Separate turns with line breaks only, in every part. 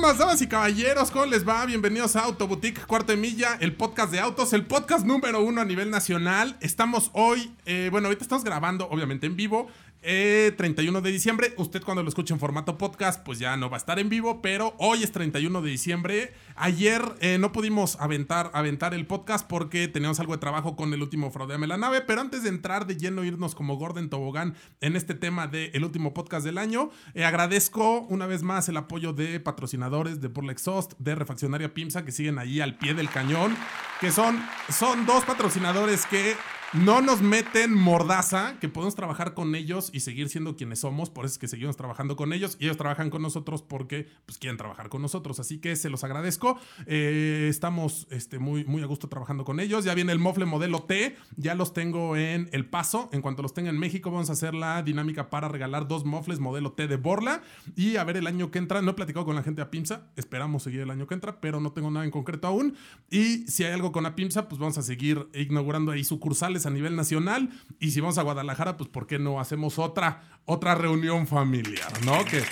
Damas, damas y caballeros, ¿cómo les va? Bienvenidos a Autoboutique Cuarto de Milla, el podcast de autos, el podcast número uno a nivel nacional. Estamos hoy, eh, bueno, ahorita estamos grabando, obviamente en vivo, eh, 31 de diciembre. Usted cuando lo escuche en formato podcast, pues ya no va a estar en vivo, pero hoy es 31 de diciembre. Ayer eh, no pudimos aventar, aventar el podcast porque teníamos algo de trabajo con el último Fraudeame la nave, pero antes de entrar de lleno, irnos como Gordon Tobogán en este tema del el último podcast del año, eh, agradezco una vez más el apoyo de patrocinadores de Por Exhaust, de Refaccionaria Pimsa, que siguen ahí al pie del cañón, que son, son dos patrocinadores que no nos meten mordaza, que podemos trabajar con ellos y seguir siendo quienes somos, por eso es que seguimos trabajando con ellos y ellos trabajan con nosotros porque pues, quieren trabajar con nosotros, así que se los agradezco. Eh, estamos este, muy, muy a gusto trabajando con ellos. Ya viene el mofle modelo T, ya los tengo en El Paso. En cuanto los tenga en México, vamos a hacer la dinámica para regalar dos mofles modelo T de Borla y a ver el año que entra. No he platicado con la gente de Apimsa, esperamos seguir el año que entra, pero no tengo nada en concreto aún. Y si hay algo con Apimsa, pues vamos a seguir inaugurando ahí sucursales a nivel nacional. Y si vamos a Guadalajara, pues ¿por qué no hacemos otra, otra reunión familiar? ¿No? Que,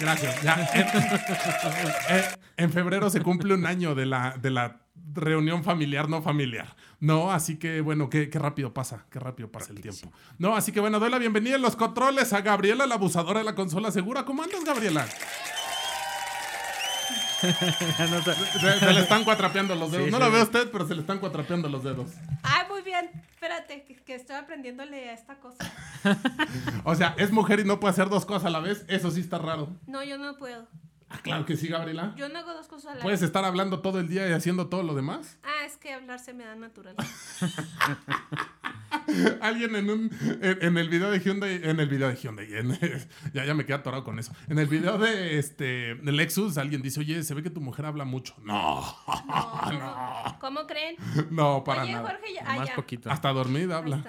gracias. Ya, en, en febrero se cumple un año de la, de la reunión familiar no familiar. No, así que bueno, qué, qué rápido pasa, qué rápido pasa el tiempo. No, así que bueno, doy la bienvenida en los controles a Gabriela, la abusadora de la consola segura. ¿Cómo andas, Gabriela? se, se le están cuatrapeando los dedos.
Sí,
no
sí,
lo ve usted, pero se le están cuatrapeando los dedos.
Ay, muy bien. Espérate, que, que estoy aprendiéndole a esta cosa.
O sea, es mujer y no puede hacer dos cosas a la vez. Eso sí está raro.
No, yo no puedo.
Ah, claro que sí, Gabriela.
Yo no hago dos cosas a la
¿Puedes
vez.
estar hablando todo el día y haciendo todo lo demás?
Ah, es que hablar se me da natural.
Alguien en un en, en el video de Hyundai, en el video de Hyundai, en- ya, ya me quedé atorado con eso. En el video de este de Lexus, alguien dice, oye, se ve que tu mujer habla mucho. No,
No, ¿cómo, cómo creen?
no, para
Oye,
nada.
Jorge, ya. ah,
Más
ya.
poquito.
Hasta dormida
Ahí
habla.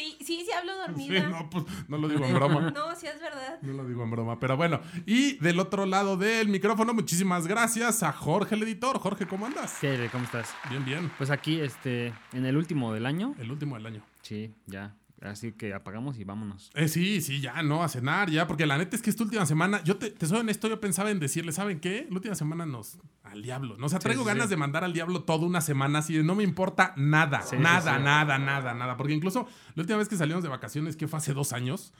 Sí, sí, sí hablo
Sí,
dormida.
no, pues no lo digo en broma.
No, sí es verdad.
No lo digo en broma, pero bueno. Y del otro lado del micrófono, muchísimas gracias a Jorge, el editor. Jorge, ¿cómo andas?
¿Qué ¿Cómo estás?
Bien, bien.
Pues aquí, este, en el último del año.
El último del año.
Sí, ya. Así que apagamos y vámonos.
Eh, sí, sí, ya, no, a cenar, ya, porque la neta es que esta última semana, yo te, te soy honesto, yo pensaba en decirle, ¿saben qué? La última semana nos, al diablo, ¿no? O sea, traigo
sí,
ganas
sí.
de mandar al diablo toda una semana así, de no me importa nada, nada, nada, nada, nada, porque incluso la última vez que salimos de vacaciones, que fue hace dos años,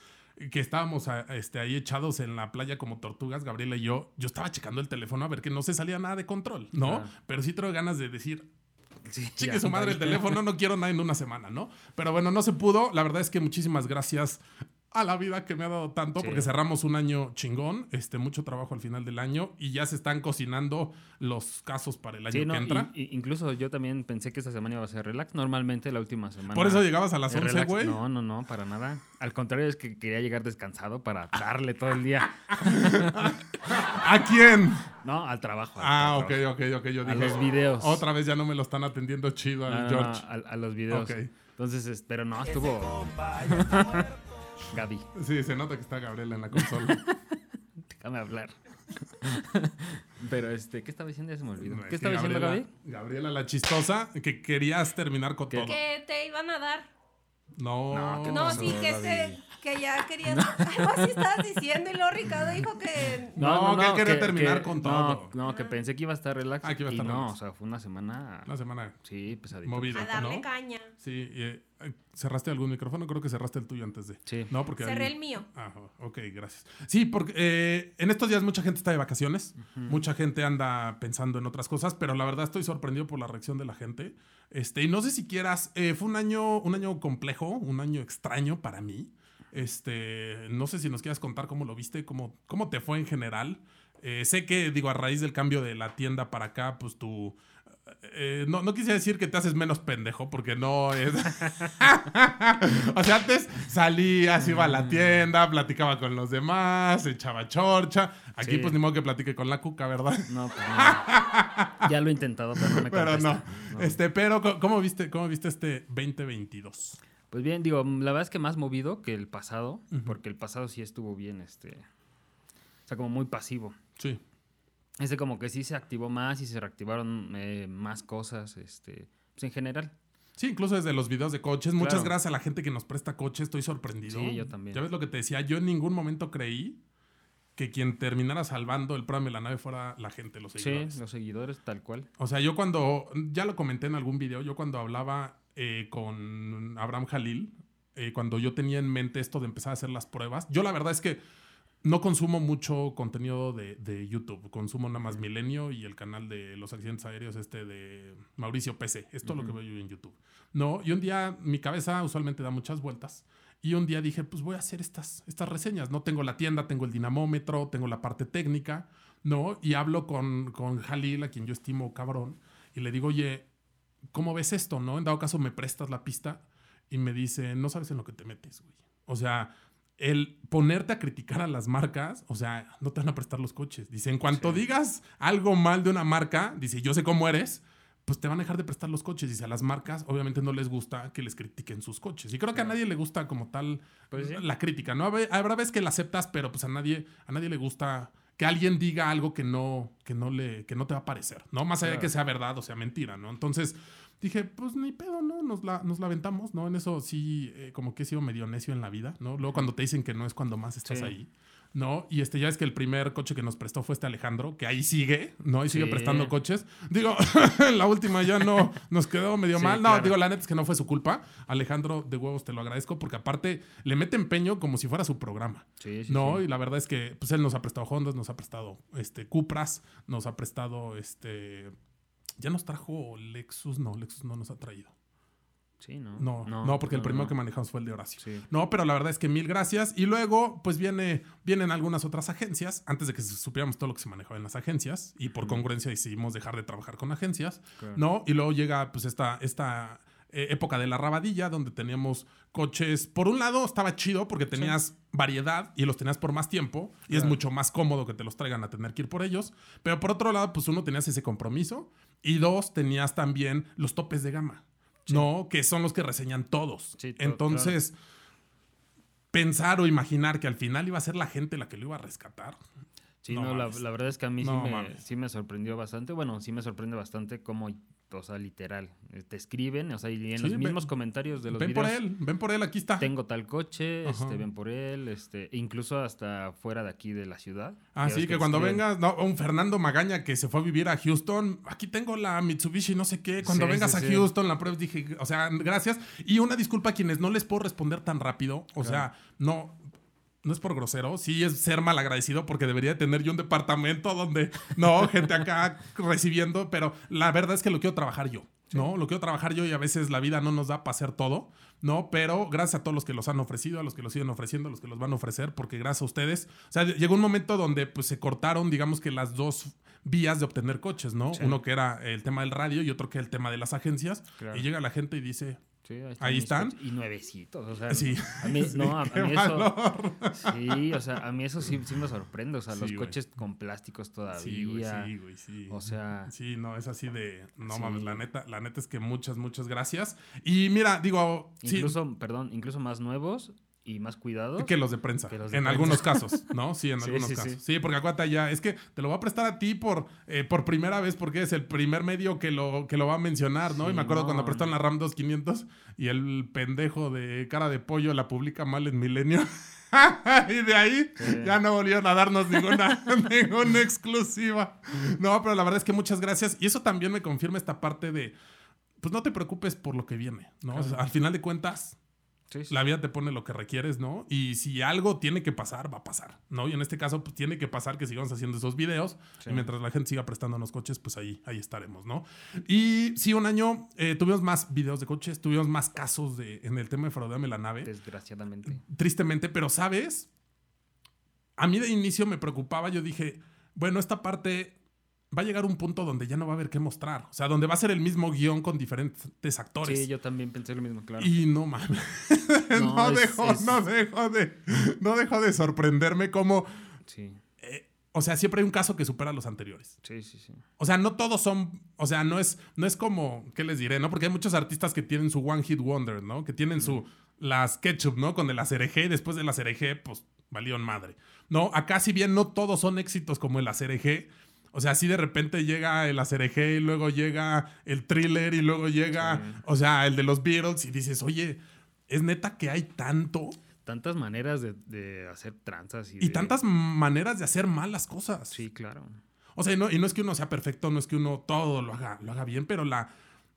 que estábamos a- este, ahí echados en la playa como tortugas, Gabriela y yo, yo estaba checando el teléfono a ver que no se salía nada de control, ¿no? Pero sí traigo ganas de decir,
Sí,
Chique su madre el teléfono, no quiero nada en una semana, ¿no? Pero bueno, no se pudo. La verdad es que muchísimas gracias a la vida que me ha dado tanto,
Sí.
porque cerramos un año chingón, este, mucho trabajo al final del año y ya se están cocinando los casos para el año
Sí, no,
que entra.
y- y- incluso yo también pensé que esta semana iba a ser relax. Normalmente la última semana.
Por eso llegabas a las
es
11,
relax.
güey.
No, no, no, para nada. Al contrario, es que quería llegar descansado para darle todo el día.
¿A quién?
No, al trabajo. al-
Ah, ok, ok, ok. Yo
A
dije,
los videos.
Otra vez ya no me lo están atendiendo chido al
No, no, no,
George.
a, a los videos.
Ok.
Entonces, es- pero no, estuvo. Gaby,
Sí, se nota que está Gabriela en la consola.
déjame hablar. pero, este, ¿qué estaba diciendo? Ya se me olvidó.
No,
¿Qué
que
estaba diciendo Gaby?
Gabriela la chistosa, que querías terminar con
¿Qué?
todo.
Que te iban a dar.
No,
No, ¿qué
No,
pasó,
sí, que,
Gaby?
este, que ya querías. Algo así estabas diciendo y luego Ricardo dijo que.
No, que él quería terminar con todo.
No, no, que pensé que iba a estar relax.
Ah, que iba a
y
estar
no,
relax.
o sea, fue una semana.
Una semana
Sí, pesadita.
movida,
A darle
¿no?
caña.
Sí, eh, ¿Cerraste algún micrófono? Creo que cerraste el tuyo antes de.
Sí.
No, porque
Cerré
ahí-
el mío.
Ah, ok, gracias. Sí, porque eh, en estos días mucha gente está de vacaciones, mucha gente anda pensando en otras cosas, pero la verdad estoy sorprendido por la reacción de la gente. Este, y no sé si quieras, eh, fue un año, un año complejo, un año extraño para mí. Este, no sé si nos quieras contar cómo lo viste, cómo, cómo te fue en general. Eh, sé que, digo, a raíz del cambio de la tienda para acá, pues tú... eh, no, no quise decir que te haces menos pendejo, porque no es... o sea, antes salías, iba a la tienda, platicaba con los demás, echaba chorcha. Aquí,
Sí.
pues, ni modo que platique con la cuca, ¿verdad?
No, pues no. Ya lo he intentado, pero no me
Pero no. Este, pero, ¿cómo- ¿cómo viste, cómo viste este 2022?
Pues bien, digo, la verdad es que más movido que el pasado, porque el pasado sí estuvo bien, este... O sea, como muy pasivo.
Sí.
Este como que sí se activó más y se reactivaron eh, más cosas, este... Pues en general.
Sí, incluso desde los videos de coches. Muchas gracias a la gente que nos presta coches. Estoy sorprendido.
Sí, yo también.
Ya ves lo que te decía. Yo en ningún momento creí que quien terminara salvando el programa de la nave fuera la gente, los seguidores.
Sí, los seguidores, tal cual.
O sea, yo cuando, ya lo comenté en algún video, yo cuando hablaba eh, con Abraham Jalil, eh, cuando yo tenía en mente esto de empezar a hacer las pruebas, yo la verdad es que no consumo mucho contenido de, de YouTube, consumo nada más Milenio y el canal de los accidentes aéreos este de Mauricio PC, esto es lo que veo yo en YouTube. No, y un día mi cabeza usualmente da muchas vueltas. Y un día dije, pues voy a hacer estas, estas reseñas. No tengo la tienda, tengo el dinamómetro, tengo la parte técnica, ¿no? Y hablo con, con Jalil, a quien yo estimo cabrón, y le digo, oye, ¿cómo ves esto, no? En dado caso, me prestas la pista y me dice, no sabes en lo que te metes, güey. O sea, el ponerte a criticar a las marcas, o sea, no te van a prestar los coches. Dice, en cuanto
Sí.
digas algo mal de una marca, dice, yo sé cómo eres, pues te van a dejar de prestar los coches. Dice, a las marcas obviamente no les gusta que les critiquen sus coches. Y creo que a nadie le gusta como tal
Pues sí.
la crítica, ¿no? Habrá- veces que la aceptas, pero pues a nadie, a nadie le gusta que alguien diga algo que no, que no le, que no te va a parecer, ¿no? Más allá de que sea verdad o sea mentira, ¿no? Entonces dije, pues ni pedo, ¿no? Nos la, nos la aventamos, ¿no? En eso sí, eh, como que he sido medio necio en la vida, ¿no? Luego cuando te dicen que no es cuando más estás
Sí.
ahí. ¿No? Y este ya es que el primer coche que nos prestó fue este Alejandro, que ahí sigue, ¿no? Y sigue prestando coches. Digo, la última ya no nos quedó medio
Sí,
mal. No,
claro.
digo, la neta es que no fue su culpa. Alejandro, de huevos te lo agradezco porque aparte le mete empeño como si fuera su programa.
Sí, sí,
No,
sí.
y la verdad es que pues él nos ha prestado Hondas, nos ha prestado este Cupras, nos ha prestado este ya nos trajo Lexus, no, Lexus no nos ha traído.
Sí, ¿no?
No, no, porque el
no,
primero
no.
que manejamos fue el de Horacio.
Sí.
No, pero la verdad es que mil gracias. Y luego, pues viene, vienen algunas otras agencias, antes de que supiéramos todo lo que se manejaba en las agencias, y por congruencia decidimos dejar de trabajar con agencias,
Claro.
¿no? Y luego llega pues esta, esta eh, época de la rabadilla, donde teníamos coches, por un lado estaba chido porque tenías variedad y los tenías por más tiempo, y es mucho más cómodo que te los traigan a tener que ir por ellos, pero por otro lado, pues uno tenías ese compromiso, y dos, tenías también los topes de gama. ¿no? Que son los que reseñan todos.
Sí, to-
Entonces, pensar o imaginar que al final iba a ser la gente la que lo iba a rescatar.
Sí,
No
no, la, la verdad es que a mí
No
sí, me, sí me sorprendió bastante. Bueno, sí me sorprende bastante cómo, o sea, literal, te escriben, o sea, y en
Sí,
los
ven-
mismos comentarios de los
ven
videos.
por él, ven por él, aquí está.
Tengo tal coche,
Ajá.
este, ven por él, este, incluso hasta fuera de aquí de la ciudad.
Ah,
Ya
sí,
ves
que
te
cuando
escriben.
vengas, no, un Fernando Magaña que se fue a vivir a Houston, aquí tengo la Mitsubishi, no sé qué, cuando
Sí,
vengas
sí,
a. Houston, la prueba dije, o sea, gracias. Y una disculpa a quienes no les puedo responder tan rápido, o sea, no... No es por grosero, sí es ser mal agradecido porque debería de tener yo un departamento donde, no, gente acá recibiendo, pero la verdad es que lo quiero trabajar yo, ¿no? Lo quiero trabajar yo y a veces la vida no nos da para hacer todo, ¿no? Pero gracias a todos los que los han ofrecido, a los que los siguen ofreciendo, a los que los van a ofrecer, porque gracias a ustedes, o sea, llegó un momento donde pues se cortaron, digamos que las dos vías de obtener coches, ¿no?
Sí.
Uno que era el tema del radio y otro que el tema de las agencias.
Claro.
Y llega la gente y dice,
Sí, ahí,
están.
Y nuevecitos, o sea.
sí,
A mí,
sí,
no, a, mí eso. Sí, o sea, a mí eso sí, sí me sorprende. O sea, los
güey.
coches con plásticos todavía.
Sí, güey, sí, güey, sí.
O sea,
Sí, no, es así de. No mames, la neta, la neta es que muchas, muchas gracias. Y mira, digo,
incluso, perdón, incluso más nuevos y más cuidados.
que los de prensa.
Que los de
en
prensa.
algunos casos, ¿no? Sí, en
Sí,
algunos
sí,
casos.
sí.
Sí. porque acuérdate ya, es que te lo voy a prestar a ti por, eh, por primera vez porque es el primer medio que lo, que lo va a mencionar, ¿no? y me acuerdo
no,
cuando prestaron
no.
la RAM 2500 y el pendejo de cara de pollo la publica mal en Milenio. y de ahí
Sí.
ya no volvieron a darnos ninguna, ninguna exclusiva. No, pero la verdad es que muchas gracias. Y eso también me confirma esta parte de pues no te preocupes por lo que viene, ¿no? O sea, al final de cuentas,
Sí, sí.
la vida te pone lo que requieres, ¿no? Y si algo tiene que pasar, va a pasar, ¿no? Y en este caso, pues tiene que pasar que sigamos haciendo esos videos.
Sí.
Y mientras la gente siga prestándonos coches, pues ahí, ahí estaremos, ¿no? Y sí, un año eh, tuvimos más videos de coches, tuvimos más casos de, en el tema de Fraudeame la nave.
Desgraciadamente.
Tristemente, pero ¿sabes? A mí de inicio me preocupaba, yo dije, bueno, esta parte va a llegar un punto donde ya no va a haber qué mostrar. O sea, donde va a ser el mismo guion con diferentes actores.
Sí, yo también pensé lo mismo, claro.
Y no mames. No,
No,
dejó,
es-
no dejó de. No dejó de sorprenderme como.
Sí,
eh, o sea, siempre hay un caso que supera a los anteriores.
sí, sí, sí.
O sea, no todos son. O sea, no es, no es como. ¿Qué les diré? ¿No? Porque hay muchos artistas que tienen su One Hit Wonder, ¿no? Que tienen su. Las ketchup, ¿no? Con el. Y después del ACRG, pues valió en madre. No, acá, si bien no todos son éxitos como el ACRG. O sea, así de repente llega el ACRG y luego llega el thriller y luego llega,
Sí.
o sea, el de los Beatles y dices, oye, es neta que hay tanto
Tantas maneras de, de hacer tranzas y,
y
de-
tantas maneras de hacer mal las cosas.
Sí, claro.
O sea, y no, y no es que uno sea perfecto, no es que uno todo lo haga, lo haga bien, pero la,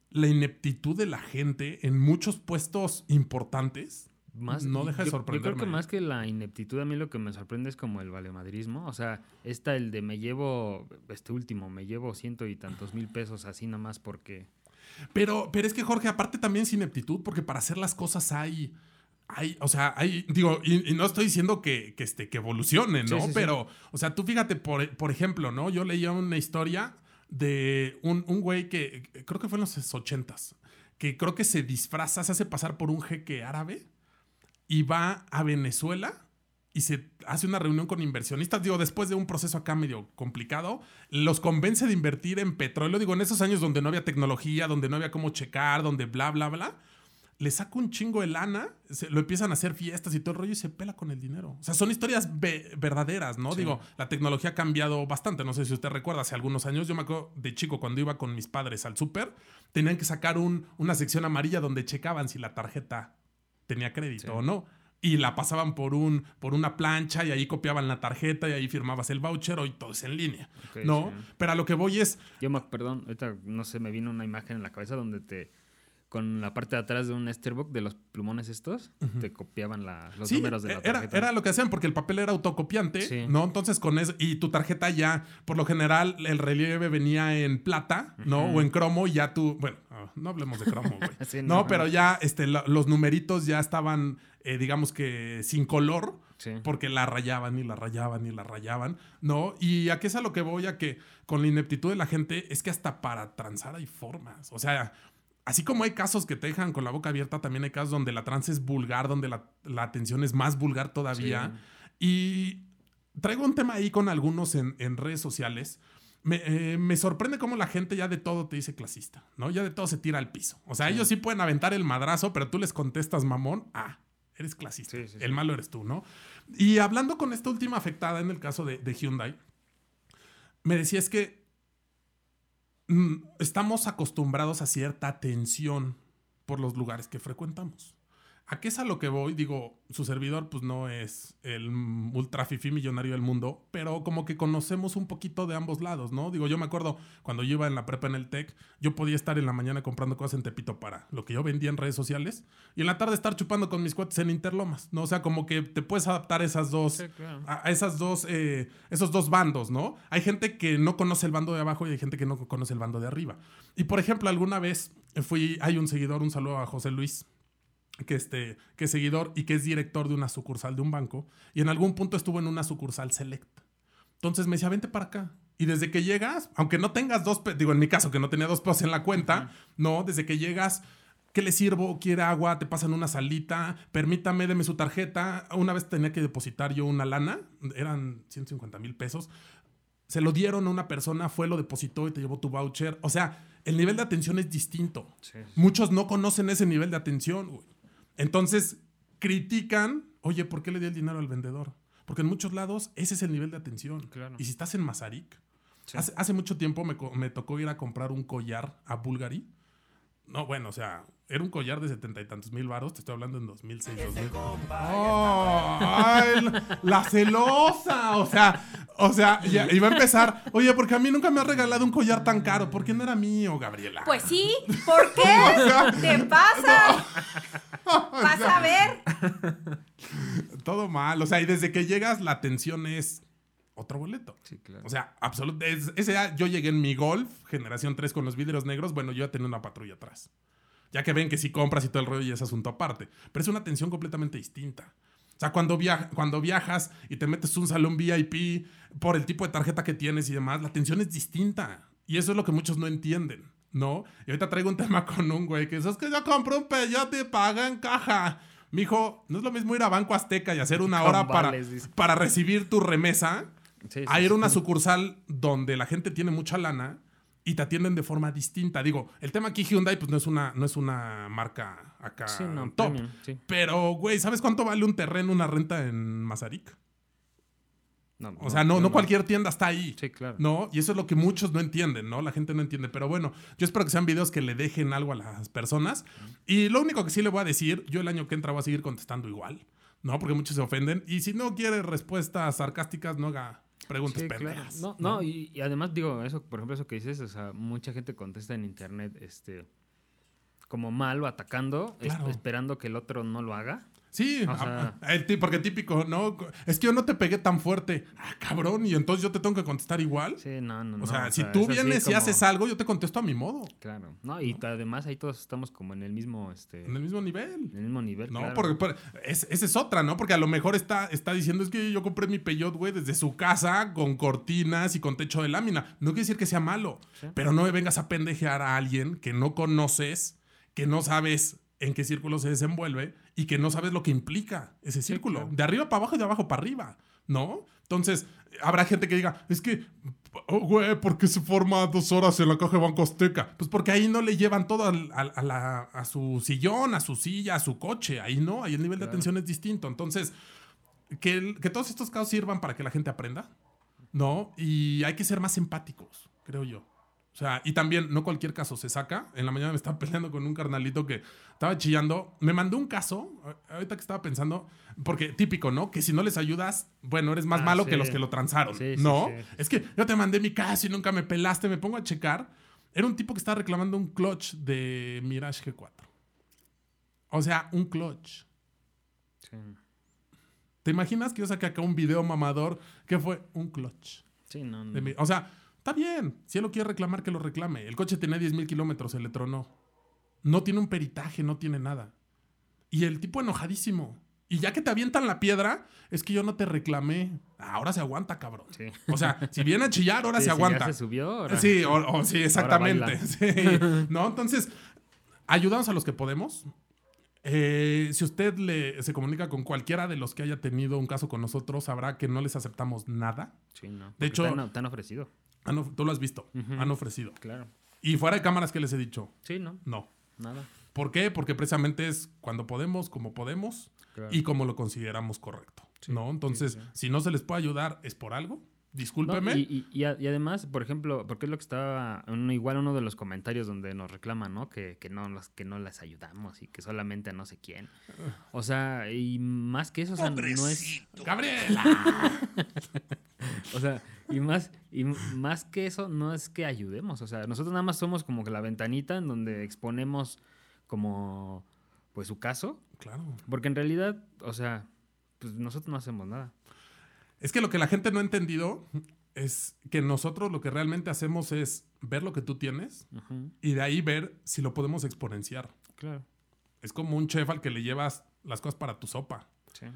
la ineptitud de la gente en muchos puestos importantes
Más,
no deja de
yo- Yo
sorprenderme.
creo que más que la ineptitud, a mí lo que me sorprende es como el valemadrismo. O sea, esta, el de me llevo, este último, me llevo ciento y tantos mil pesos así nada más porque.
Pero, pero es que Jorge, aparte también es ineptitud, porque para hacer las cosas hay. Hay, o sea, hay, digo, y, y no estoy diciendo que, que, este, que evolucione, ¿no?
Sí, sí, sí.
Pero, o sea, tú fíjate, por, por ejemplo, ¿no? Yo leía una historia de un, un güey que creo que fue en los ochentas, que creo que se disfraza, se hace pasar por un jeque árabe y va a Venezuela y se hace una reunión con inversionistas. Digo, después de un proceso acá medio complicado, los convence de invertir en petróleo. Digo, en esos años donde no había tecnología, donde no había cómo checar, donde bla, bla, bla. Le saca un chingo de lana, se- lo empiezan a hacer fiestas y todo el rollo y se pela con el dinero. O sea, son historias ve- verdaderas, ¿no?
Sí.
Digo, la tecnología ha cambiado bastante. No sé si usted recuerda, hace algunos años, yo me acuerdo de chico cuando iba con mis padres al súper, tenían que sacar un- una sección amarilla donde checaban si la tarjeta tenía crédito
Sí.
o no. Y la pasaban por, un, por una plancha y ahí copiaban la tarjeta y ahí firmabas el voucher y todo es en línea. ¿No?
sí.
Pero a lo que voy es,
Yo perdón, ahorita no sé, me vino una imagen en la cabeza donde te, con la parte de atrás de un Esterbook de los plumones estos, te copiaban la- los
sí,
números de la
era,
tarjeta.
era lo que hacían porque el papel era autocopiante,
Sí.
¿no? Entonces con eso, y tu tarjeta ya, por lo general, el relieve venía en plata, ¿no? O en cromo y ya tú, bueno, ah, no hablemos de cromo, güey.
Sí,
no,
no.
pero ya este, la- los numeritos ya estaban, eh, digamos que sin color.
Sí.
porque la rayaban y la rayaban y la rayaban, ¿no? Y a qué es a lo que voy, a que con la ineptitud de la gente es que hasta para transar hay formas. O sea, así como hay casos que te dejan con la boca abierta, también hay casos donde la trans es vulgar, donde la, la atención es más vulgar todavía. Y traigo un tema ahí con algunos en, en redes sociales. Me, eh, me sorprende cómo la gente ya de todo te dice clasista, ¿no? Ya de todo se tira al piso. O sea, ellos sí pueden aventar el madrazo, pero tú les contestas, mamón, ah, eres clasista.
Sí, sí, sí.
El malo eres tú, ¿no? Y hablando con esta última afectada en el caso de, de Hyundai, me decía es que estamos acostumbrados a cierta atención por los lugares que frecuentamos. ¿A qué es a lo que voy? Digo, su servidor pues no es el ultra fifí millonario del mundo, pero como que conocemos un poquito de ambos lados, ¿no? Digo, yo me acuerdo cuando yo iba en la prepa en el TEC, yo podía estar en la mañana comprando cosas en Tepito para lo que yo vendía en redes sociales y en la tarde estar chupando con mis cuates en Interlomas, ¿no? O sea, como que te puedes adaptar a esas dos,
Sí, claro.
a a esas dos, eh, esos dos bandos, ¿no? Hay gente que no conoce el bando de abajo y hay gente que no conoce el bando de arriba. Y por ejemplo, alguna vez fui, hay un seguidor, un saludo a José Luis, que, este, que es seguidor y que es director de una sucursal de un banco, y en algún punto estuvo en una sucursal select. Entonces me decía, vente para acá. Y desde que llegas, aunque no tengas dos, digo en mi caso que no tenía dos pesos en la cuenta, no, desde que llegas, ¿qué le sirvo? ¿Quiere agua? Te pasan una salita, permítame, deme su tarjeta. Una vez tenía que depositar yo una lana, eran 150 mil pesos. Se lo dieron a una persona, fue, lo depositó y te llevó tu voucher. O sea, el nivel de atención es distinto.
Sí.
Muchos no conocen ese nivel de atención. güey. Entonces critican, oye, ¿por qué le di el dinero al vendedor? Porque en muchos lados ese es el nivel de atención.
Claro.
Y si estás en Mazarik,
Sí.
hace, hace mucho tiempo me, tocó ir a comprar un collar a Bulgari. No, bueno, o sea, Era un collar de setenta y tantos mil varos, te estoy hablando en 2006, 2000. ¡Oh! ¡Ay, la, la celosa! O sea, o sea, ya, iba a empezar. Oye, porque a mí nunca me has regalado un collar tan caro. ¿Por qué no era mío, Gabriela?
Pues sí, ¿por qué? ¿Te pasa? Vas a ver.
Todo mal. O sea, y desde que llegas, la atención es otro boleto.
Sí, claro.
O sea, absolutamente. Ese día yo llegué en mi Golf, generación 3 con los vidrios negros. Bueno, yo ya tenía una patrulla atrás. Ya que ven que si compras y todo el rollo y es asunto aparte. Pero es una atención completamente distinta. O sea, cuando, viaja, cuando viajas y te metes un salón VIP por el tipo de tarjeta que tienes y demás, la atención es distinta. Y eso es lo que muchos no entienden, ¿no? Y ahorita traigo un tema con un güey que dice, es que yo compré un peyote y paga en caja. Mijo, no es lo mismo ir a Banco Azteca y hacer una hora para,
dice.
para recibir tu remesa
Sí, sí,
a ir a
sí.
una sucursal donde la gente tiene mucha lana y te atienden de forma distinta. Digo, el tema aquí Hyundai pues no es una, no es una marca acá
Sí, no,
top.
premium, sí.
Pero, güey, ¿sabes cuánto vale un terreno, una renta en Mazarik?
No,
O sea, no, no
yo
cualquier tienda está ahí.
Sí, claro.
¿No? Y eso es lo que muchos no entienden, ¿no? La gente no entiende. Pero bueno, yo espero que sean videos que le dejen algo a las personas. Y lo único que sí le voy a decir, yo el año que entra voy a seguir contestando igual, ¿no? Porque muchos se ofenden. Y si no quiere respuestas sarcásticas, no haga preguntas
Sí, claro. No, no, y, y además digo, eso, por ejemplo, eso que dices, o sea, mucha gente contesta en internet, este, como mal o atacando, es- esperando que el otro no lo haga.
Sí, ah, el porque típico, ¿no? Es que yo no te pegué tan fuerte. Ah, cabrón, y entonces yo te tengo que contestar igual.
Sí, no, no,
o
no,
sea, si tú
sí
vienes y haces algo, yo te contesto a mi modo,
Claro, no, y además ahí todos estamos como en el mismo, este,
en el mismo nivel.
en el mismo nivel,
No,
claro.
porque, porque es- esa es otra, ¿no? Porque a lo mejor está, está diciendo es que yo compré mi peyot, güey, desde su casa, con cortinas y con techo de lámina. No quiere decir que sea malo,
Sí.
pero no me vengas a pendejear a alguien que no conoces, que no sabes en qué círculo se desenvuelve y que no sabes lo que implica ese círculo.
claro.
De arriba para abajo y de abajo para arriba, ¿no? Entonces, habrá gente que diga, es que, oh, güey, ¿por qué se forma dos horas en la caja de Banco Azteca? Pues porque ahí no le llevan todo al- al- a, la- a su sillón, a su silla, a su coche. Ahí no, ahí el nivel de atención es distinto. Entonces, que, el- que todos estos casos sirvan para que la gente aprenda, ¿no? Y hay que ser más empáticos, creo yo. O sea, y también no cualquier caso se saca. En la mañana me estaba peleando con un carnalito que estaba chillando. Me mandó un caso, ahorita que estaba pensando, porque típico, ¿no? Que si no les ayudas, bueno, eres más
Ah,
malo
sí.
que los que lo transaron,
Sí, sí,
¿no?
sí,
Es que yo te mandé mi caso y nunca me pelaste, me pongo a checar. Era un tipo que estaba reclamando un clutch de Mirage G4. O sea, un clutch.
Sí,
¿Te imaginas que yo saqué acá un video mamador que fue un clutch?
Sí, no, no.
de mi- o sea, está bien. Si él lo quiere reclamar, que lo reclame. El coche tenía 10 mil kilómetros, se le tronó. No tiene un peritaje, no tiene nada. Y el tipo enojadísimo. Y ya que te avientan la piedra, es que yo no te reclamé. Ahora se aguanta, cabrón.
Sí.
O sea, si viene a chillar, ahora
Sí,
se
si
aguanta.
ya se subió, ahora-
Sí, o, o- sí, exactamente. Sí. ¿No? Entonces, ayudamos a los que podemos. Eh, si usted le, se comunica con cualquiera de los que haya tenido un caso con nosotros, sabrá que no les aceptamos nada.
Sí, no.
De hecho-
te han, te han ofrecido,
Han tú lo has visto. Han ofrecido.
claro.
Y fuera de cámaras, que les he dicho?
Sí, no,
No.
nada.
¿Por qué? Porque precisamente es cuando podemos, como podemos
Claro.
y como lo consideramos correcto.
Sí,
¿No? Entonces,
sí, sí.
si no se les puede ayudar, es por algo.
No,
Discúlpeme.
y, y- y a- y además, por ejemplo, porque es lo que estaba, en- igual uno de los comentarios donde nos reclaman, ¿no? Que, que no las, que no las ayudamos y que solamente a no sé quién. O sea, y más que eso, o sea, no es,
Gabriela.
o sea, y más, y más que eso, no es que ayudemos. O sea, nosotros nada más somos como que la ventanita en donde exponemos como, pues, su caso.
claro.
Porque en realidad, o sea, pues nosotros no hacemos nada.
Es que lo que la gente no ha entendido es que nosotros lo que realmente hacemos es ver lo que tú tienes y de ahí ver si lo podemos exponenciar.
Claro,
Es como un chef al que le llevas las cosas para tu sopa.
sí.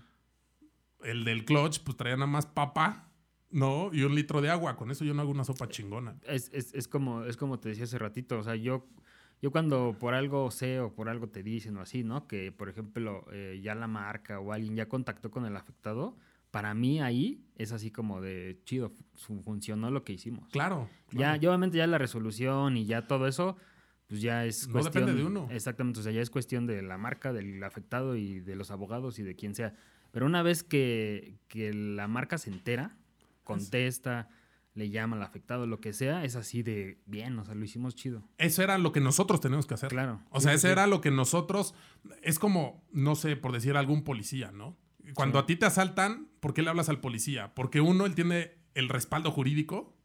El del clutch, pues traía nada más papa, ¿no? Y un litro de agua. Con eso yo no hago una sopa chingona.
Es, es, es como, es como te decía hace ratito, o sea, yo, yo cuando por algo sé o por algo te dicen o así, ¿no? Que, por ejemplo, eh, ya la marca o alguien ya contactó con el afectado, para mí ahí es así como de chido, fu- funcionó lo que hicimos.
Claro.
Ya,
claro.
ya obviamente ya la resolución y ya todo eso, pues ya es
No
cuestión...
depende de uno.
Exactamente, o sea, ya es cuestión de la marca, del afectado y de los abogados y de quien sea. Pero una vez que, que la marca se entera, contesta, le llama al afectado, lo que sea, es así de bien, o sea, lo hicimos chido.
Eso era lo que nosotros tenemos que hacer.
Claro.
O sea,
sí, sí.
era lo que nosotros. Es como, no sé, por decir algún policía, ¿no? Cuando
Sí.
a ti te asaltan, ¿por qué le hablas al policía? Porque uno, él tiene el respaldo jurídico,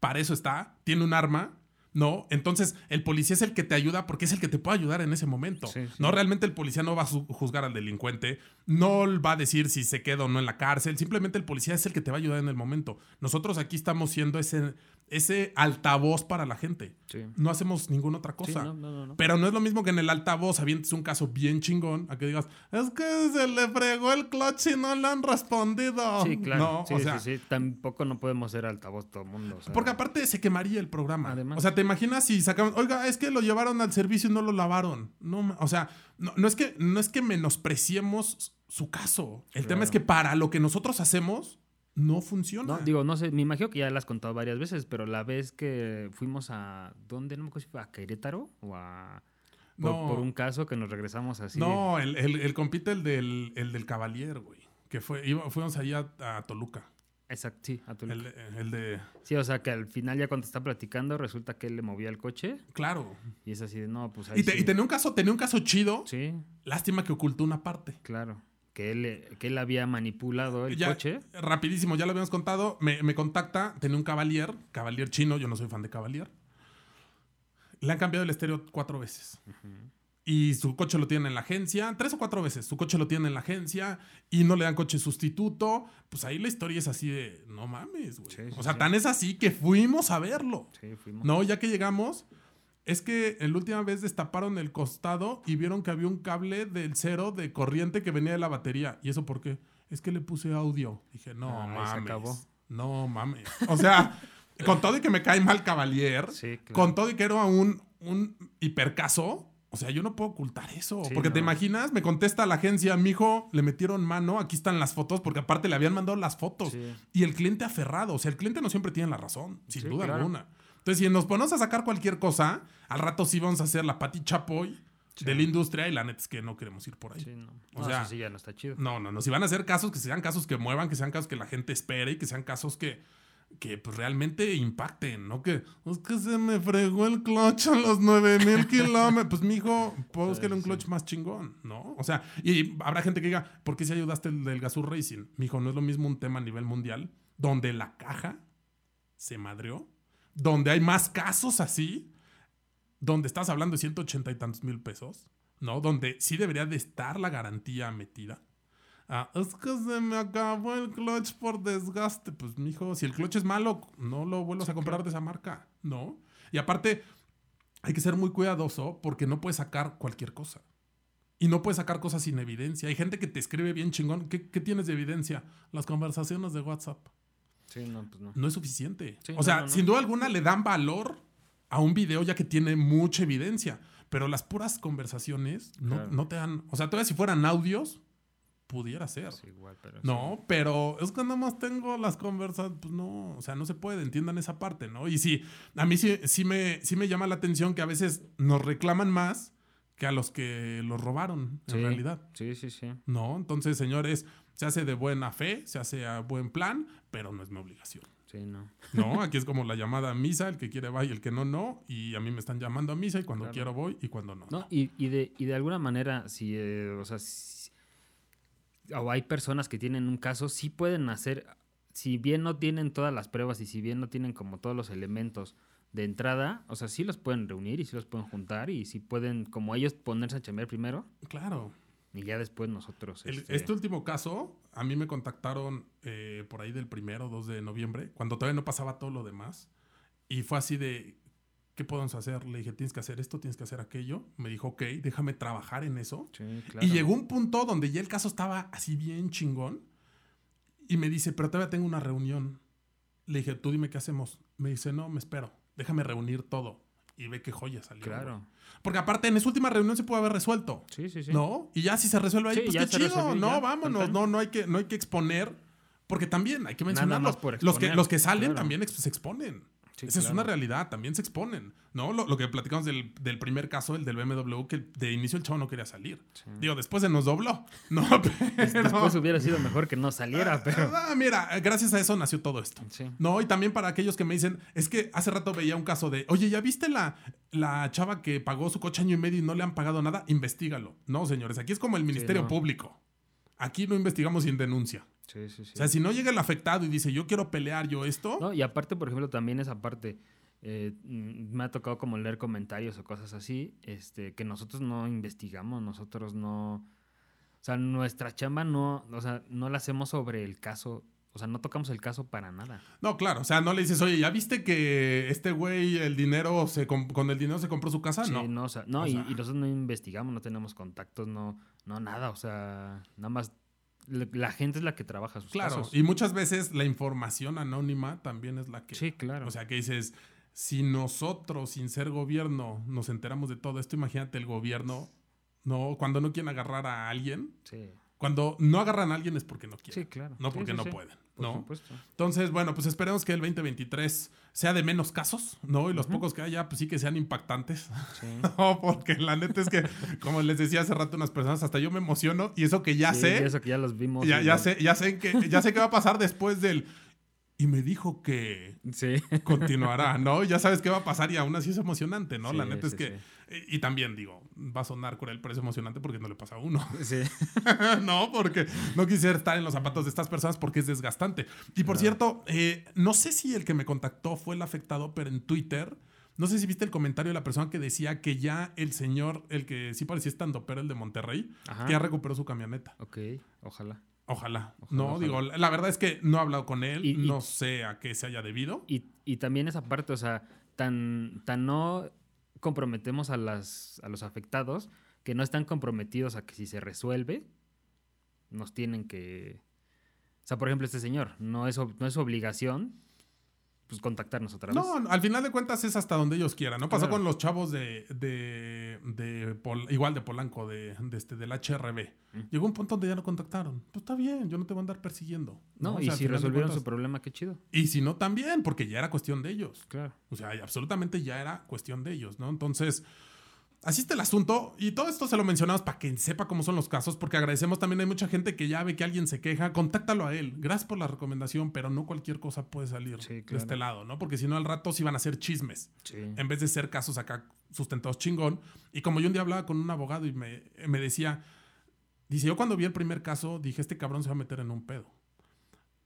para eso está, tiene un arma, ¿no? Entonces, el policía es el que te ayuda porque es el que te puede ayudar en ese momento.
Sí, sí.
No, realmente el policía no va a juzgar al delincuente, no va a decir si se queda o no en la cárcel, simplemente el policía es el que te va a ayudar en el momento. Nosotros aquí estamos siendo ese, ese altavoz para la gente.
Sí.
No hacemos ninguna otra cosa.
no, no, no, no.
Pero no es lo mismo que en el altavoz avientes un caso bien chingón a que digas, es que se le fregó el clutch y no le han respondido.
Sí, claro. Sí,
o sea,
sí, sí. Tampoco no podemos ser altavoz todo el mundo. o sea,
porque aparte se quemaría el programa.
Además.
O sea, te imaginas si sacaban, oiga, es que lo llevaron al servicio y no lo lavaron. No, o sea, no, no es que no es que menospreciemos su caso. El tema es que para lo que nosotros hacemos no funciona.
No, digo, no sé, me imagino que ya la has contado varias veces, pero la vez que fuimos a. ¿Dónde? No me acuerdo si fue a Querétaro o a. Por,
No.
por un caso que nos regresamos así.
no, el, el, el compite el del, el del Cavalier, güey. Que fue, iba- fuimos allá a, Toluca.
Exacto, sí, a Toluca.
El, el de.
Sí, o sea que al final ya cuando está platicando resulta que él le movía el coche
Claro.
y es así de, no, pues ahí
Y, te-
sí.
y tenía un caso, tenía un caso chido.
Sí,
Lástima que ocultó una parte.
claro. Que él, que él había manipulado el
Ya,
coche.
Rapidísimo, ya lo habíamos contado. Me, me contacta, tenía un Cavalier, Cavalier chino, yo no soy fan de Cavalier. Le han cambiado el estéreo cuatro veces. Y su coche lo tiene en la agencia, tres o cuatro veces. Su coche lo tiene en la agencia y no le dan coche sustituto. Pues ahí la historia es así de, no mames, güey.
Sí, sí,
o sea,
sí.
tan es así que fuimos a verlo.
Sí, fuimos.
No, ya que llegamos, es que la última vez destaparon el costado y vieron que había un cable del cero de corriente que venía de la batería. ¿Y eso por qué? Es que le puse audio. Dije, no
Ah, se
mames.
acabó.
No mames. O sea, con todo y que me cae mal Cavalier,
Sí, claro.
con todo y que era un, un hipercaso. O sea, yo no puedo ocultar eso.
Sí,
porque te imaginas, me contesta la agencia, mijo, le metieron mano, aquí están las fotos, porque aparte le habían mandado las fotos.
Sí.
Y el cliente aferrado. O sea, el cliente no siempre tiene la razón, sin duda
claro.
alguna. Entonces, si nos ponemos a sacar cualquier cosa, al rato sí vamos a hacer la Pati Chapoy de la industria y la neta es que no queremos ir por ahí.
Sí, no.
O
No,
sea,
eso sí ya no está chido.
No, no, no. Si van a hacer casos, que sean casos que muevan, que sean casos que la gente espere y que sean casos que, que pues, realmente impacten, ¿no? Que es que se me fregó el clutch a los 9000 kilómetros. Pues, mijo, puedo buscar un
sí.
clutch más chingón, ¿no? O sea, y habrá gente que diga, ¿por qué si ayudaste el del Gazoo Racing? Mijo, no es lo mismo un tema a nivel mundial donde la caja se madreó, donde hay más casos así, donde estás hablando de 180 y tantos mil pesos, ¿no? Donde sí debería de estar la garantía metida. Ah, es que se me acabó el clutch por desgaste. Pues, mijo, si el clutch es malo, no lo vuelvas a comprar de esa marca, ¿no? Y aparte, hay que ser muy cuidadoso porque no puedes sacar cualquier cosa. Y no puedes sacar cosas sin evidencia. Hay gente que te escribe bien chingón. ¿Qué, qué tienes de evidencia? Las conversaciones de WhatsApp
Sí, no, pues no.
no es suficiente.
Sí,
o sea,
no,
sin duda alguna le dan valor a un video ya que tiene mucha evidencia. Pero las puras conversaciones no,
Claro.
no te dan. O sea, todavía si fueran audios, pudiera ser.
Igual, pero
No, pero es que nada más tengo las conversaciones. Pues no, o sea, no se puede, entiendan esa parte, ¿no? Y sí, a mí sí, sí, me, sí me llama la atención que a veces nos reclaman más que a los que los robaron, en realidad.
Sí, sí, sí.
¿No? Entonces, señores, se hace de buena fe, se hace a buen plan, pero no es mi obligación.
Sí, no.
No, aquí es como la llamada a misa, el que quiere va y el que no, no. Y a mí me están llamando a misa y cuando
Claro.
quiero voy y cuando no.
No, y, y, de, y de alguna manera, si, eh, o sea, si- o hay personas que tienen un caso, sí pueden hacer, si bien no tienen todas las pruebas y si bien no tienen como todos los elementos de entrada, o sea, sí los pueden reunir y sí los pueden juntar y sí pueden, como ellos, ponerse a chambear primero
Claro.
Y ya después nosotros.
El-
este,
este último caso, a mí me contactaron eh, por ahí del primero, 2 de noviembre, cuando todavía no pasaba todo lo demás. Y fue así de, ¿qué podemos hacer? Le dije, tienes que hacer esto, tienes que hacer aquello. Me dijo, ok, déjame trabajar en eso.
sí, claro.
Y llegó un punto donde ya el caso estaba así bien chingón. Y me dice, pero todavía tengo una reunión. Le dije, tú dime qué hacemos. Me dice, no, me espero. Déjame reunir todo. Y ve qué joya salió.
Claro.
Porque aparte, en esa última reunión se pudo haber resuelto.
Sí, sí, sí.
¿No? Y ya si se resuelve ahí,
Sí,
pues qué chido. no,
ya,
vámonos.
total.
No, no hay que, no hay que exponer. Porque también hay que
Nada
mencionarlo.
más por
los, que, los que salen
claro.
también se exponen.
Sí,
Esa es una realidad, también se exponen, ¿no? Lo, lo que platicamos del, del primer caso, el del BMW, que de inicio el chavo no quería salir. Digo, después se nos dobló, ¿no? Pero...
Después hubiera sido mejor que no saliera, pero.
Ah, mira, gracias a eso nació todo esto.
Sí.
No, y también para aquellos que me dicen, es que hace rato veía un caso de, oye, ¿ya viste la, la chava que pagó su coche año y medio y no le han pagado nada? Investígalo. No, señores, aquí es como el Ministerio
no.
Público. Aquí no investigamos sin denuncia.
Sí, sí, sí.
O sea, si no llega el afectado y dice, yo quiero pelear yo esto,
No, y aparte, por ejemplo, también esa parte. eh, mm, me ha tocado como leer comentarios o cosas así, este, que nosotros no investigamos, nosotros no. O sea, nuestra chamba no, o sea, no la hacemos sobre el caso, o sea, no tocamos el caso para nada.
no, claro, o sea, no le dices, oye, ¿ya viste que este güey el dinero se con el dinero se compró su casa?
Sí,
no.
no, o sea, no,
O
y,
sea-
y nosotros no investigamos, no tenemos contactos, no, no nada, o sea, nada más la, gente es la que trabaja sus
Claro,
casos.
y muchas veces la información anónima también es la que...
Sí, claro.
O sea, que dices, si nosotros, sin ser gobierno, nos enteramos de todo esto, imagínate el gobierno, no, cuando no quieren agarrar a alguien,
sí,
cuando no agarran a alguien es porque no quieren.
sí, claro.
No porque
sí,
no pueden,
Por
¿no?
supuesto.
Entonces, bueno, pues esperemos que el 2023 sea de menos casos, ¿no? Y los pocos que haya, pues sí que sean impactantes.
Sí.
No, porque la neta es que, como les decía hace rato unas personas, hasta yo me emociono y eso que ya
Sí,
sé,
y Eso que ya los vimos.
ya, ya sé, ya sé que, ya sé qué va a pasar después del. Y me dijo que
Sí.
continuará, ¿no? Ya sabes qué va a pasar y aún así es emocionante, ¿no?
Sí,
la neta es que. Y, también digo, va a sonar cruel, pero es emocionante porque no le pasa a uno.
Sí.
no, porque no quisiera estar en los zapatos de estas personas porque es desgastante. Y por cierto, eh, no sé si el que me contactó fue el afectado, pero en Twitter. No sé si viste el comentario de la persona que decía que ya el señor, el que sí parecía estando, pero el de Monterrey,
Ajá.
ya recuperó su camioneta.
Ok, ojalá.
Ojalá.
Ojalá,
no,
ojalá.
digo, la verdad es que no he hablado con él,
Y- y-
no sé a qué se haya debido.
Y, y también esa parte, o sea, tan, tan no comprometemos a, las, a los afectados que no están comprometidos a que si se resuelve, nos tienen que... O sea, por ejemplo, este señor, no es, no es obligación pues, contactarnos otra vez.
No, al final de cuentas es hasta donde ellos quieran. No pasó con los chavos de, de, de Pol- igual de Polanco, de, de este, del HRB.
Mm.
Llegó un punto donde ya no contactaron. Pues está bien, yo no te voy a andar persiguiendo.
No, y
sea,
si resolvieron su problema, qué chido.
Y si no, también, porque ya era cuestión de ellos.
Claro.
O sea, absolutamente ya era cuestión de ellos, ¿no? Entonces, así está el asunto. Y todo esto se lo mencionamos para que sepa cómo son los casos, porque agradecemos también. Hay mucha gente que ya ve que alguien se queja, contáctalo a él. Gracias por la recomendación, pero no cualquier cosa puede salir
Sí,
de este lado, ¿no? Porque si no, al rato sí van a ser chismes,
Sí.
en vez de ser casos acá sustentados chingón. Y como yo un día hablaba con un abogado y me, me decía, dice, yo cuando vi el primer caso dije, este cabrón se va a meter en un pedo.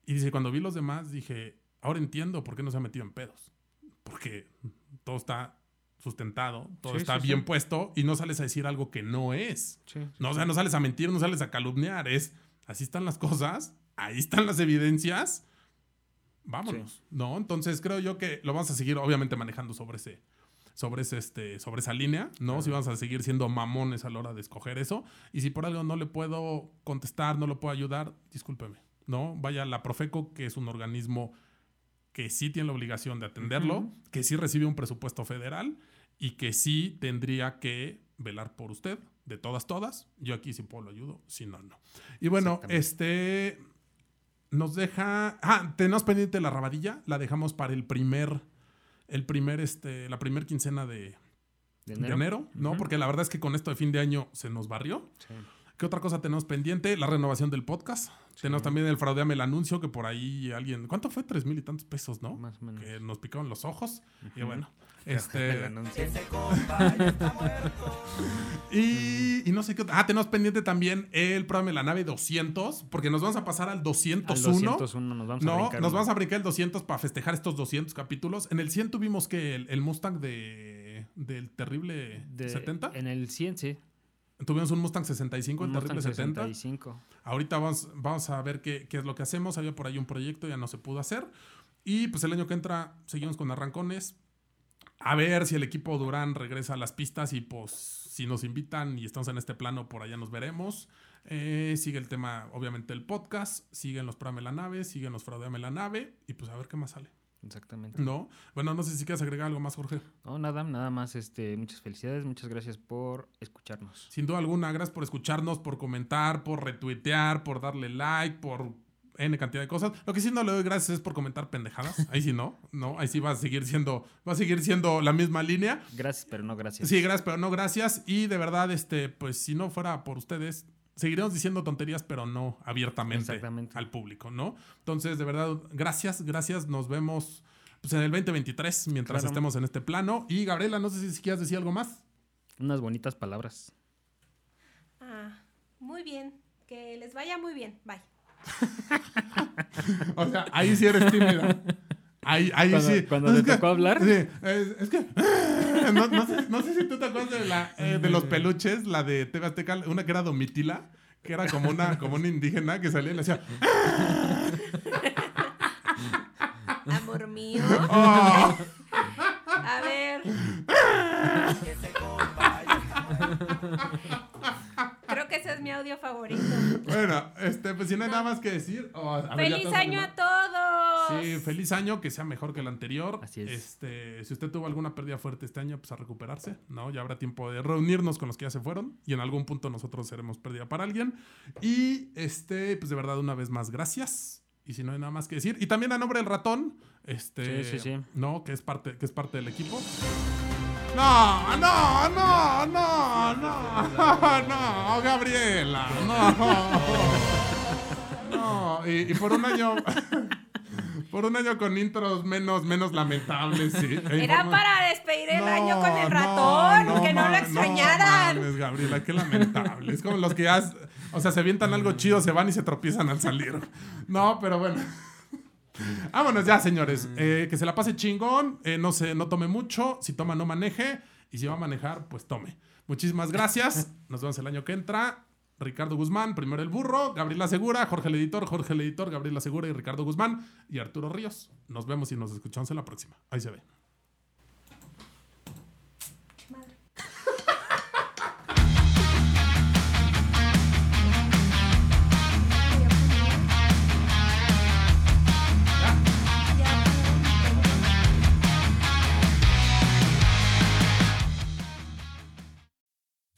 Y dice, cuando vi los demás dije, ahora entiendo por qué no se ha metido en pedos. Porque todo está sustentado, todo
Sí,
está
sí,
bien
sí.
puesto y no sales a decir algo que no es. No, o sea, no sales a mentir, no sales a calumniar, es así están las cosas, ahí están las evidencias, vámonos, ¿no? Entonces creo yo que lo vamos a seguir obviamente manejando sobre ese sobre ese este sobre esa línea, ¿no? Si vamos a seguir siendo mamones a la hora de escoger eso y si por algo no le puedo contestar, no lo puedo ayudar, discúlpeme, ¿no? Vaya la Profeco, que es un organismo que sí tiene la obligación de atenderlo, que sí recibe un presupuesto federal y que sí tendría que velar por usted, de todas, todas. Yo aquí si puedo lo ayudo, si no, no. Y bueno, este nos deja. Ah, tenemos pendiente la rabadilla, la dejamos para el primer, el primer, este, la primer quincena de,
¿De
de enero, ¿no? Porque la verdad es que con esto de fin de año se nos barrió.
Sí.
¿Qué otra cosa tenemos pendiente? La renovación del podcast. Tenemos también el fraudeame el anuncio, que por ahí alguien. ¿Cuánto fue? Tres mil y tantos pesos, ¿no?
Más o menos.
Que nos picaron los ojos. Y
Ujú.
bueno,
El
este.
anuncio.
Y, y no sé qué otra. Ah, tenemos pendiente también el programa de la nave 200, porque nos vamos a pasar al
Al
201.
201 nos vamos a
no,
brincar
nos vamos a brincar el 200 para festejar estos 200 capítulos. En el 100 tuvimos que el, el Mustang de, del terrible
De-
70.
En el 100, sí.
Tuvimos un Mustang 65, el
Un
terrible
Mustang
70.
65.
Ahorita vamos, vamos a ver qué, qué es lo que hacemos. Había por ahí un proyecto, ya no se pudo hacer. Y pues el año que entra seguimos con arrancones. A ver si el equipo Durán regresa a las pistas y pues si nos invitan y estamos en este plano, por allá nos veremos. Eh, sigue el tema, obviamente, el podcast. Siguen los Prame la nave, siguen los Fraudeame la nave. Y pues a ver qué más sale.
Exactamente.
¿No? Bueno, no sé si quieres agregar algo más, Jorge.
No, nada, nada más. Este, muchas felicidades, muchas gracias por escucharnos.
Sin duda alguna, gracias por escucharnos, por comentar, por retuitear, por darle like, por N cantidad de cosas. Lo que sí no le doy gracias es por comentar pendejadas. Ahí sí no, no, ahí sí va a seguir siendo, va a seguir siendo la misma línea.
Gracias, pero no gracias.
Sí, gracias, pero no gracias. Y de verdad, este, pues si no fuera por ustedes, seguiremos diciendo tonterías, pero no abiertamente al público, ¿no? Entonces, de verdad, gracias, gracias. Nos vemos pues, en el 2023 mientras
Claro.
estemos en este plano. Y Gabriela, no sé si quieres decir algo más.
Unas bonitas palabras.
Ah, muy bien. Que les vaya muy bien. Bye.
O sea, ahí sí eres tímida. Ahí, ahí
Cuando-
sí.
cuando te
que-
tocó hablar.
Sí, es, es que. No, no sé, no sé si tú te acuerdas de, la, eh, de los peluches, la de TV Azteca, una que era Domitila, que era como una, como una indígena que salía y le decía.
Amor mío.
"Oh".
A ver. Creo que ese es mi audio favorito.
Bueno, este, pues si no hay nada más que decir. oh, a
¡Feliz año a todos!
Sí, feliz año, que sea mejor que el anterior.
Así es.
Este, si usted tuvo alguna pérdida fuerte este año, pues a recuperarse, ¿no? Ya habrá tiempo de reunirnos con los que ya se fueron y en algún punto nosotros seremos pérdida para alguien. Y este, pues de verdad, una vez más, gracias. Y si no hay nada más que decir. Y también a nombre del ratón, este,
Sí, sí, sí.
¿no? Que es parte, que es parte del equipo. No, no, no, no, no, no, Gabriela, no. No, y, y por un año, por un año con intros menos, menos lamentables, sí. E
Era para despedir el
No,
año con el
no,
ratón, que no lo extrañaran.
mames, Gabriela, qué lamentable. Es como los que ya, o sea, se avientan algo chido, se van y se tropiezan al salir. No, pero bueno. Vámonos ya, señores. Eh, que se la pase chingón. eh, no se, no tome mucho. Si toma, no maneje. Y si va a manejar, pues tome. Muchísimas gracias. Nos vemos el año que entra. Ricardo Guzmán, primero el burro, Gabriela Segura, Jorge el editor, Jorge el editor, Gabriela Segura y Ricardo Guzmán y Arturo Ríos. Nos vemos y nos escuchamos en la próxima. Ahí se ve.